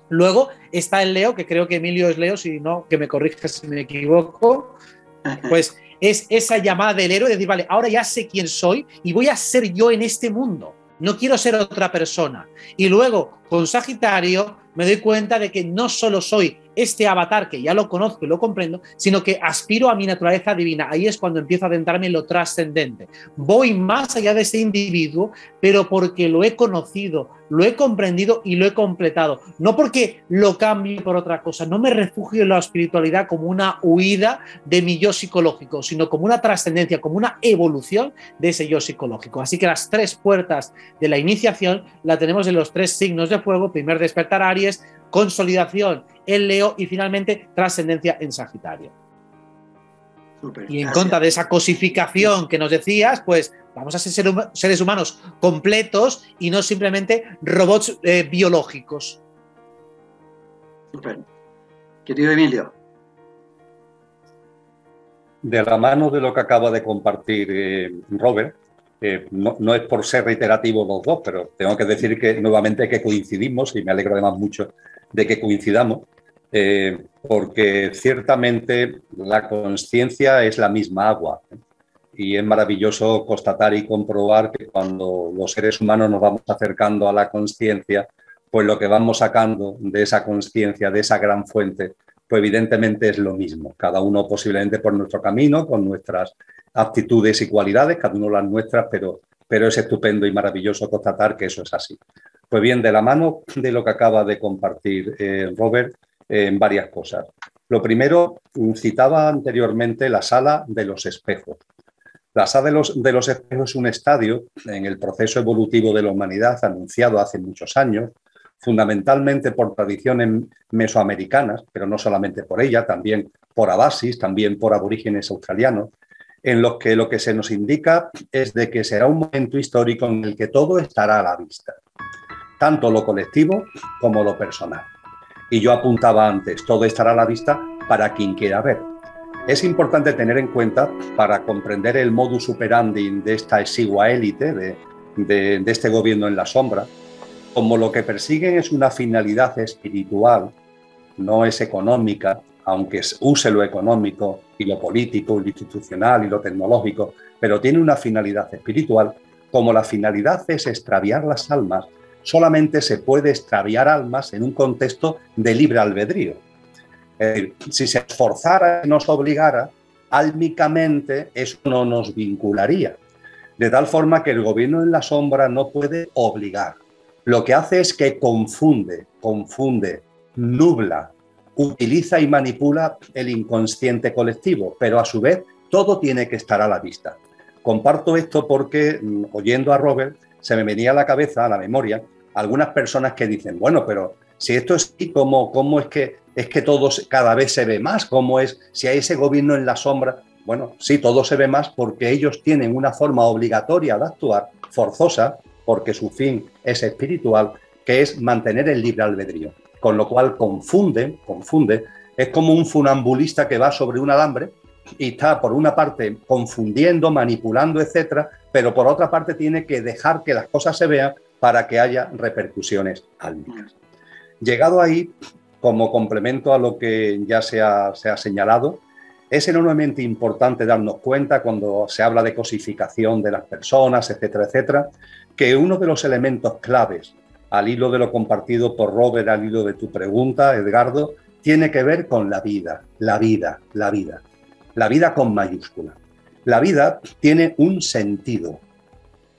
Luego está el Leo, que creo que Emilio es Leo, si no, que me corrija si me equivoco. Pues es esa llamada del héroe de decir, vale, ahora ya sé quién soy y voy a ser yo en este mundo. No quiero ser otra persona. Y luego, con Sagitario, me doy cuenta de que no solo soy este avatar que ya lo conozco y lo comprendo, sino que aspiro a mi naturaleza divina. Ahí es cuando empiezo a adentrarme en lo trascendente. Voy más allá de ese individuo, pero porque lo he conocido, lo he comprendido y lo he completado. No porque lo cambie por otra cosa. No me refugio en la espiritualidad como una huida de mi yo psicológico, sino como una trascendencia, como una evolución de ese yo psicológico. Así que las tres puertas de la iniciación la tenemos en los tres signos de fuego. Primer despertar Aries, consolidación en Leo y finalmente trascendencia en Sagitario. y en contra de esa cosificación que nos decías, pues vamos a ser seres humanos completos y no simplemente robots eh, biológicos. Super. Querido Emilio. De la mano de lo que acaba de compartir eh, Robert, eh, no, no, es por ser reiterativo los dos, pero tengo que decir que nuevamente que coincidimos y me alegro además mucho de que coincidamos, eh, porque ciertamente la conciencia es la misma agua. ¿Eh? Y es maravilloso constatar y comprobar que cuando los seres humanos nos vamos acercando a la conciencia, pues lo que vamos sacando de esa conciencia, de esa gran fuente, pues evidentemente es lo mismo. Cada uno posiblemente por nuestro camino, con nuestras aptitudes y cualidades, cada uno las nuestras, pero, pero es estupendo y maravilloso constatar que eso es así. Pues bien, de la mano de lo que acaba de compartir eh, Robert, eh, en varias cosas. Lo primero, citaba anteriormente la sala de los espejos. La sala de los, de los espejos es un estadio en el proceso evolutivo de la humanidad anunciado hace muchos años, fundamentalmente por tradiciones mesoamericanas, pero no solamente por ella, también por abasis, también por aborígenes australianos, en los que lo que se nos indica es de que será un momento histórico en el que todo estará a la vista tanto lo colectivo como lo personal. Y yo apuntaba antes, todo estará a la vista para quien quiera ver. Es importante tener en cuenta, para comprender el modus operandi de esta exigua élite, de, este gobierno en la sombra, como lo que persiguen es una finalidad espiritual, no es económica, aunque use lo económico y lo político, lo institucional y lo tecnológico, pero tiene una finalidad espiritual, como la finalidad es extraviar las almas solamente se puede extraviar almas en un contexto de libre albedrío. Si se esforzara y nos obligara, álmicamente eso no nos vincularía. De tal forma que el gobierno en la sombra no puede obligar. Lo que hace es que confunde, confunde, nubla, utiliza y manipula el inconsciente colectivo, pero a su vez todo tiene que estar a la vista. Comparto esto porque, mm, oyendo a Robert, se me venía a la cabeza, a la memoria, algunas personas que dicen, bueno, pero si esto es así, ¿cómo, cómo es que es que todo cada vez se ve más? ¿Cómo es si hay ese gobierno en la sombra? Bueno, sí, todo se ve más porque ellos tienen una forma obligatoria de actuar, forzosa, porque su fin es espiritual, que es mantener el libre albedrío, con lo cual confunde, confunde, es como un funambulista que va sobre un alambre y está por una parte confundiendo, manipulando, etcétera, pero por otra parte tiene que dejar que las cosas se vean para que haya repercusiones álmicas. Llegado ahí, como complemento a lo que ya se ha, se ha señalado, es enormemente importante darnos cuenta cuando se habla de cosificación de las personas, etcétera, etcétera, que uno de los elementos claves, al hilo de lo compartido por Robert, al hilo de tu pregunta, Edgardo, tiene que ver con la vida, la vida, la vida. La vida con mayúscula. La vida tiene un sentido.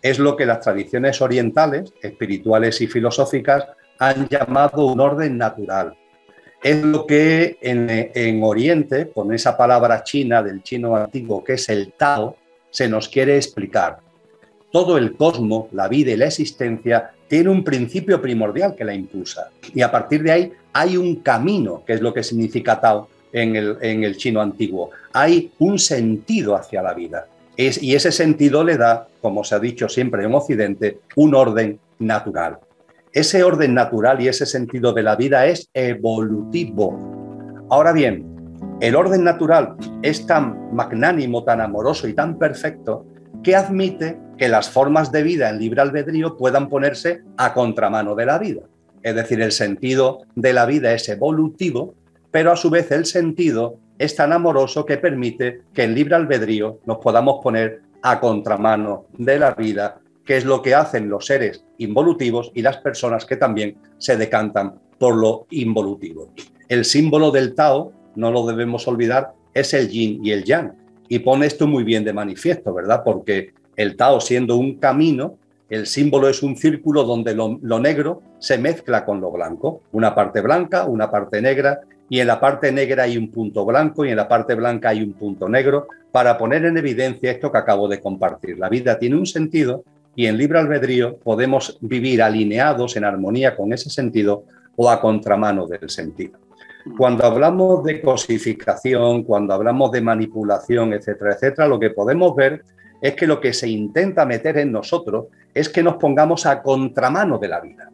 Es lo que las tradiciones orientales, espirituales y filosóficas han llamado un orden natural, es lo que en, Oriente, con esa palabra china del chino antiguo que es el Tao, se nos quiere explicar. Todo el cosmos, la vida y la existencia tiene un principio primordial que la impulsa. Y a partir de ahí hay un camino, que es lo que significa Tao en el, chino antiguo. Hay un sentido hacia la vida. Y ese sentido le da, como se ha dicho siempre en Occidente, un orden natural. Ese orden natural y ese sentido de la vida es evolutivo. Ahora bien, el orden natural es tan magnánimo, tan amoroso y tan perfecto que admite que las formas de vida en libre albedrío puedan ponerse a contramano de la vida. Es decir, el sentido de la vida es evolutivo, pero a su vez el sentido es tan amoroso que permite que en libre albedrío nos podamos poner a contramano de la vida que es lo que hacen los seres involutivos y las personas que también se decantan por lo involutivo. El símbolo del Tao, no lo debemos olvidar, es el yin y el yang. Y pone esto muy bien de manifiesto, ¿verdad? Porque el Tao siendo un camino, el símbolo es un círculo donde lo, lo, negro se mezcla con lo blanco. Una parte blanca, una parte negra, y en la parte negra hay un punto blanco y en la parte blanca hay un punto negro, para poner en evidencia esto que acabo de compartir. La vida tiene un sentido y en libre albedrío podemos vivir alineados en armonía con ese sentido o a contramano del sentido. Cuando hablamos de cosificación, cuando hablamos de manipulación, etcétera, etcétera, lo que podemos ver es que lo que se intenta meter en nosotros es que nos pongamos a contramano de la vida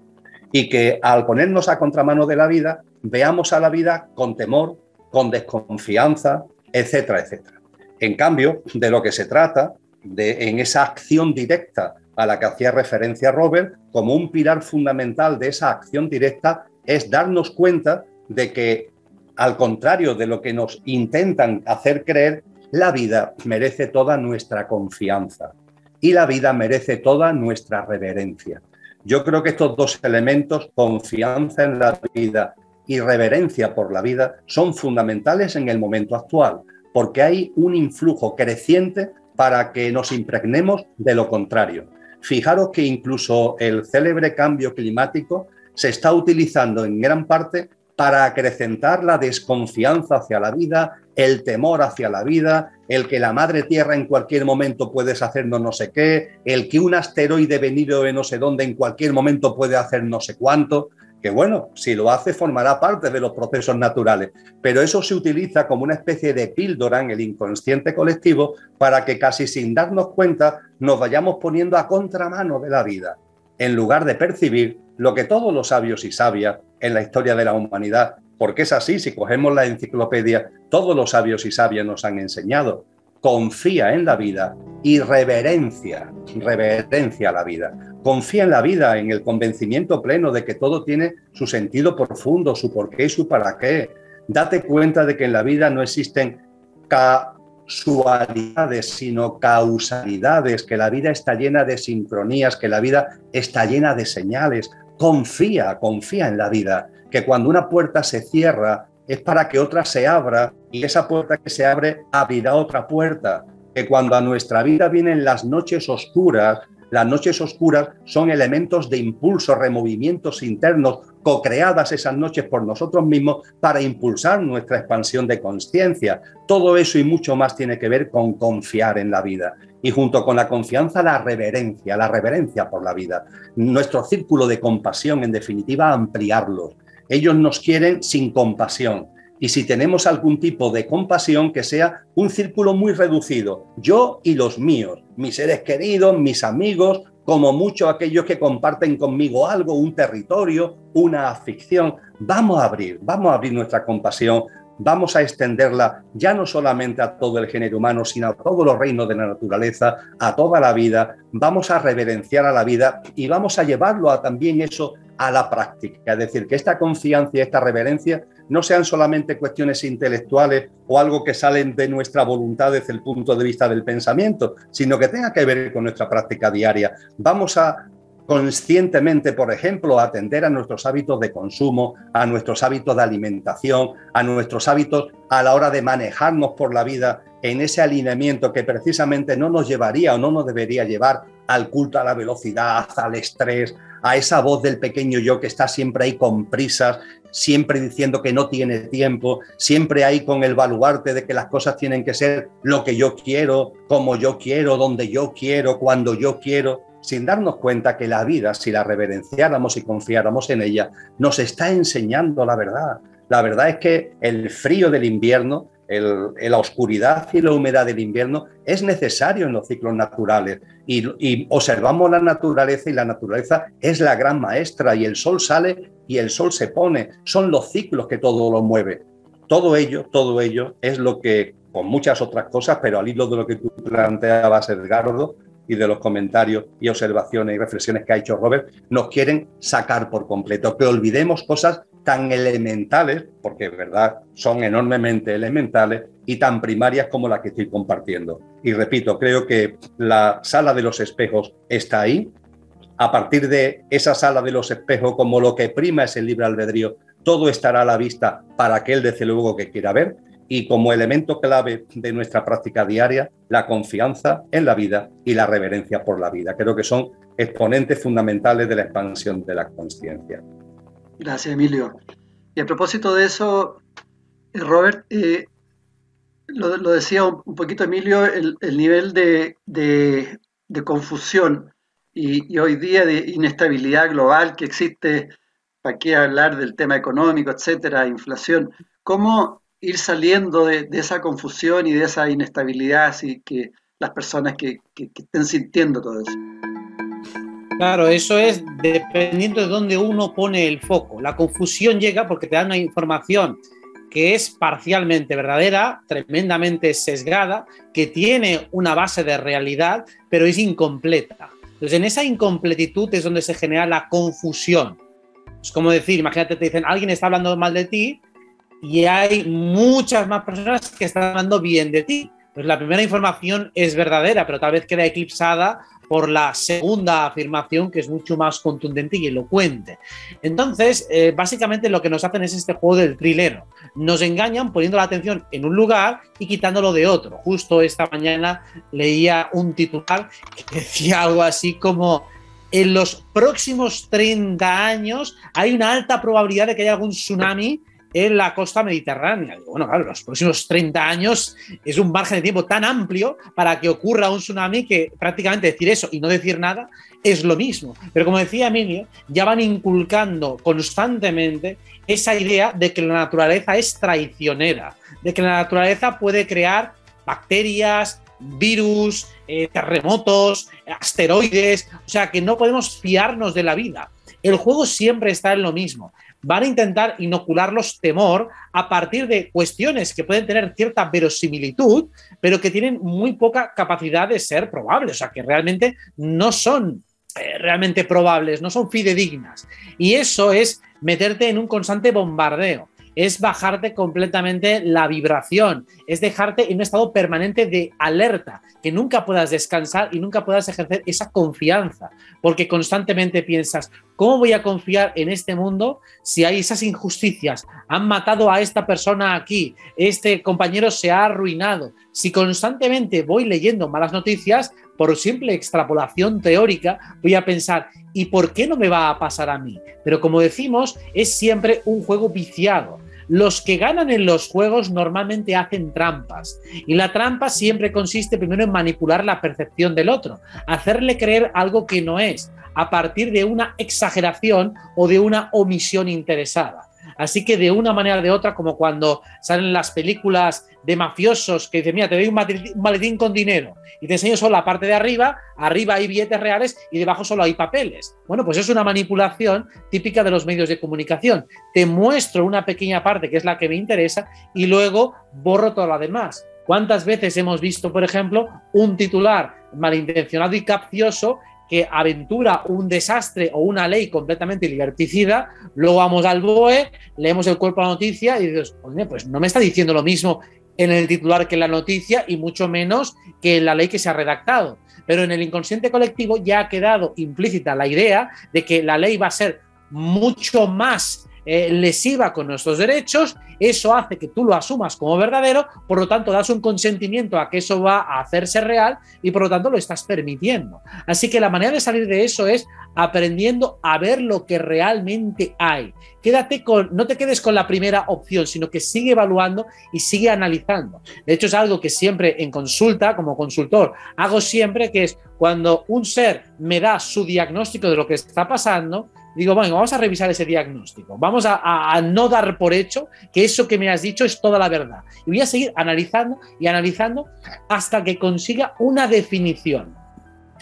y que al ponernos a contramano de la vida veamos a la vida con temor, con desconfianza, etcétera, etcétera. En cambio, de lo que se trata, de, en esa acción directa a la que hacía referencia Robert, como un pilar fundamental de esa acción directa es darnos cuenta de que, al contrario de lo que nos intentan hacer creer, la vida merece toda nuestra confianza y la vida merece toda nuestra reverencia. Yo creo que estos dos elementos, confianza en la vida y reverencia por la vida, son fundamentales en el momento actual, porque hay un influjo creciente para que nos impregnemos de lo contrario. Fijaros que incluso el célebre cambio climático se está utilizando en gran parte para acrecentar la desconfianza hacia la vida, el temor hacia la vida, el que la madre tierra en cualquier momento puede hacernos no sé qué, el que un asteroide venido de no sé dónde en cualquier momento puede hacer no sé cuánto que bueno, si lo hace formará parte de los procesos naturales, pero eso se utiliza como una especie de píldora en el inconsciente colectivo para que casi sin darnos cuenta nos vayamos poniendo a contramano de la vida, en lugar de percibir lo que todos los sabios y sabias en la historia de la humanidad, porque es así, si cogemos la enciclopedia, todos los sabios y sabias nos han enseñado, confía en la vida y reverencia, reverencia a la vida. Confía en la vida, en el convencimiento pleno de que todo tiene su sentido profundo, su porqué y su para qué. Date cuenta de que en la vida no existen casualidades, sino causalidades, que la vida está llena de sincronías, que la vida está llena de señales. Confía, confía en la vida, que cuando una puerta se cierra es para que otra se abra y esa puerta que se abre abrirá otra puerta. Que cuando a nuestra vida vienen las noches oscuras, las noches oscuras son elementos de impulso, removimientos internos, co-creadas esas noches por nosotros mismos para impulsar nuestra expansión de conciencia. Todo eso y mucho más tiene que ver con confiar en la vida. Y junto con la confianza, la reverencia, la reverencia por la vida. Nuestro círculo de compasión, en definitiva, ampliarlo. Ellos nos quieren sin compasión y si tenemos algún tipo de compasión que sea un círculo muy reducido, yo y los míos, mis seres queridos, mis amigos, como mucho aquellos que comparten conmigo algo, un territorio, una afición. Vamos a abrir, vamos a abrir nuestra compasión, vamos a extenderla ya no solamente a todo el género humano, sino a todos los reinos de la naturaleza, a toda la vida, vamos a reverenciar a la vida y vamos a llevarlo a también eso a la práctica. Es decir, que esta confianza y esta reverencia no sean solamente cuestiones intelectuales o algo que salen de nuestra voluntad desde el punto de vista del pensamiento, sino que tenga que ver con nuestra práctica diaria. Vamos a conscientemente, por ejemplo, atender a nuestros hábitos de consumo, a nuestros hábitos de alimentación, a nuestros hábitos a la hora de manejarnos por la vida en ese alineamiento que precisamente no nos llevaría o no nos debería llevar al culto a la velocidad, al estrés, a esa voz del pequeño yo que está siempre ahí con prisas, siempre diciendo que no tiene tiempo, siempre ahí con el baluarte de que las cosas tienen que ser lo que yo quiero, como yo quiero, donde yo quiero, cuando yo quiero sin darnos cuenta que la vida, si la reverenciáramos y confiáramos en ella, nos está enseñando la verdad. La verdad es que el frío del invierno, la oscuridad y la humedad del invierno es necesario en los ciclos naturales. Y, y, observamos la naturaleza y la naturaleza es la gran maestra y el sol sale y el sol se pone. Son los ciclos que todo lo mueve. Todo ello, todo ello es lo que, con muchas otras cosas, pero al hilo de lo que tú planteabas, Edgardo, y de los comentarios y observaciones y reflexiones que ha hecho Robert, nos quieren sacar por completo, que olvidemos cosas tan elementales, porque verdad, son enormemente elementales y tan primarias como la que estoy compartiendo. Y repito, creo que la sala de los espejos está ahí. A partir de esa sala de los espejos, como lo que prima es el libre albedrío, todo estará a la vista para aquel, desde luego, que quiera ver y como elemento clave de nuestra práctica diaria, la confianza en la vida y la reverencia por la vida. Creo que son exponentes fundamentales de la expansión de la conciencia. Gracias, Emilio. Y a propósito de eso, eh, Robert, eh, lo, decía un, poquito Emilio, el, nivel de, confusión y, y, hoy día de inestabilidad global que existe, ¿para qué hablar del tema económico, etcétera, inflación? ¿Cómo ir saliendo de, esa confusión y de esa inestabilidad, así que las personas que, estén sintiendo todo eso. Claro, eso es dependiendo de dónde uno pone el foco. La confusión llega porque te dan una información que es parcialmente verdadera, tremendamente sesgada, que tiene una base de realidad, pero es incompleta. Entonces, en esa incompletitud es donde se genera la confusión. Es como decir, imagínate, te dicen, alguien está hablando mal de ti, y hay muchas más personas que están hablando bien de ti. Pues la primera información es verdadera, pero tal vez queda eclipsada por la segunda afirmación que es mucho más contundente y elocuente. Entonces, eh, básicamente lo que nos hacen es este juego del trilero. Nos engañan poniendo la atención en un lugar y quitándolo de otro. Justo esta mañana leía un titular que [LAUGHS] decía algo así como en los próximos 30 años hay una alta probabilidad de que haya algún tsunami en la costa mediterránea. bueno, claro, los próximos 30 años es un margen de tiempo tan amplio para que ocurra un tsunami que prácticamente decir eso y no decir nada es lo mismo. Pero como decía Emilio, ya van inculcando constantemente esa idea de que la naturaleza es traicionera, de que la naturaleza puede crear bacterias, virus, eh, terremotos, asteroides, o sea que no podemos fiarnos de la vida. El juego siempre está en lo mismo van a intentar inocularlos temor a partir de cuestiones que pueden tener cierta verosimilitud, pero que tienen muy poca capacidad de ser probables, o sea, que realmente no son eh, realmente probables, no son fidedignas. Y eso es meterte en un constante bombardeo es bajarte completamente la vibración, es dejarte en un estado permanente de alerta, que nunca puedas descansar y nunca puedas ejercer esa confianza, porque constantemente piensas, ¿cómo voy a confiar en este mundo si hay esas injusticias? Han matado a esta persona aquí, este compañero se ha arruinado. Si constantemente voy leyendo malas noticias, por simple extrapolación teórica, voy a pensar, ¿y por qué no me va a pasar a mí? Pero como decimos, es siempre un juego viciado. Los que ganan en los juegos normalmente hacen trampas. Y la trampa siempre consiste primero en manipular la percepción del otro, hacerle creer algo que no es, a partir de una exageración o de una omisión interesada. Así que de una manera o de otra, como cuando salen las películas de mafiosos que dicen, mira, te doy un maletín con dinero y te enseño solo la parte de arriba, arriba hay billetes reales y debajo solo hay papeles. Bueno, pues es una manipulación típica de los medios de comunicación. Te muestro una pequeña parte que es la que me interesa y luego borro toda la demás. ¿Cuántas veces hemos visto, por ejemplo, un titular malintencionado y capcioso que aventura un desastre o una ley completamente liberticida, luego vamos al BOE, leemos el cuerpo de la noticia y dices, pues no me está diciendo lo mismo en el titular que en la noticia y mucho menos que en la ley que se ha redactado. Pero en el inconsciente colectivo ya ha quedado implícita la idea de que la ley va a ser mucho más eh, lesiva con nuestros derechos, eso hace que tú lo asumas como verdadero, por lo tanto das un consentimiento a que eso va a hacerse real y por lo tanto lo estás permitiendo. Así que la manera de salir de eso es aprendiendo a ver lo que realmente hay. Quédate con, no te quedes con la primera opción, sino que sigue evaluando y sigue analizando. De hecho, es algo que siempre en consulta, como consultor, hago siempre, que es cuando un ser me da su diagnóstico de lo que está pasando, digo, bueno, vamos a revisar ese diagnóstico, vamos a, no dar por hecho que eso que me has dicho es toda la verdad. Y voy a seguir analizando y analizando hasta que consiga una definición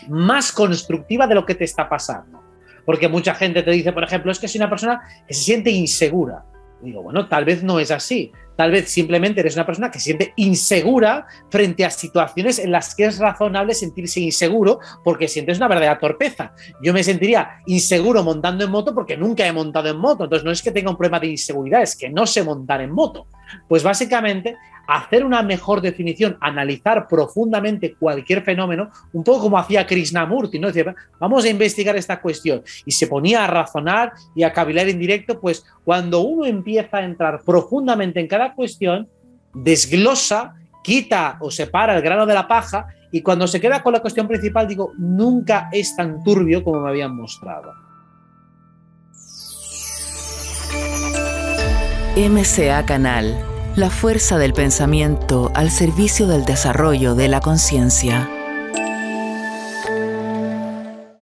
más constructiva de lo que te está pasando. Porque mucha gente te dice, por ejemplo, es que soy una persona que se siente insegura. digo, bueno, tal vez no es así. Tal vez simplemente eres una persona que se siente insegura frente a situaciones en las que es razonable sentirse inseguro porque sientes una verdadera torpeza. Yo me sentiría inseguro montando en moto porque nunca he montado en moto. Entonces no es que tenga un problema de inseguridad, es que no sé montar en moto. Pues básicamente hacer una mejor definición, analizar profundamente cualquier fenómeno, un poco como hacía Krishnamurti, ¿no? Decía, vamos a investigar esta cuestión. Y se ponía a razonar y a cavilar en directo, pues cuando uno empieza a entrar profundamente en cada cuestión, desglosa, quita o separa el grano de la paja y cuando se queda con la cuestión principal, digo, nunca es tan turbio como me habían mostrado. MCA Canal la fuerza del pensamiento al servicio del desarrollo de la conciencia.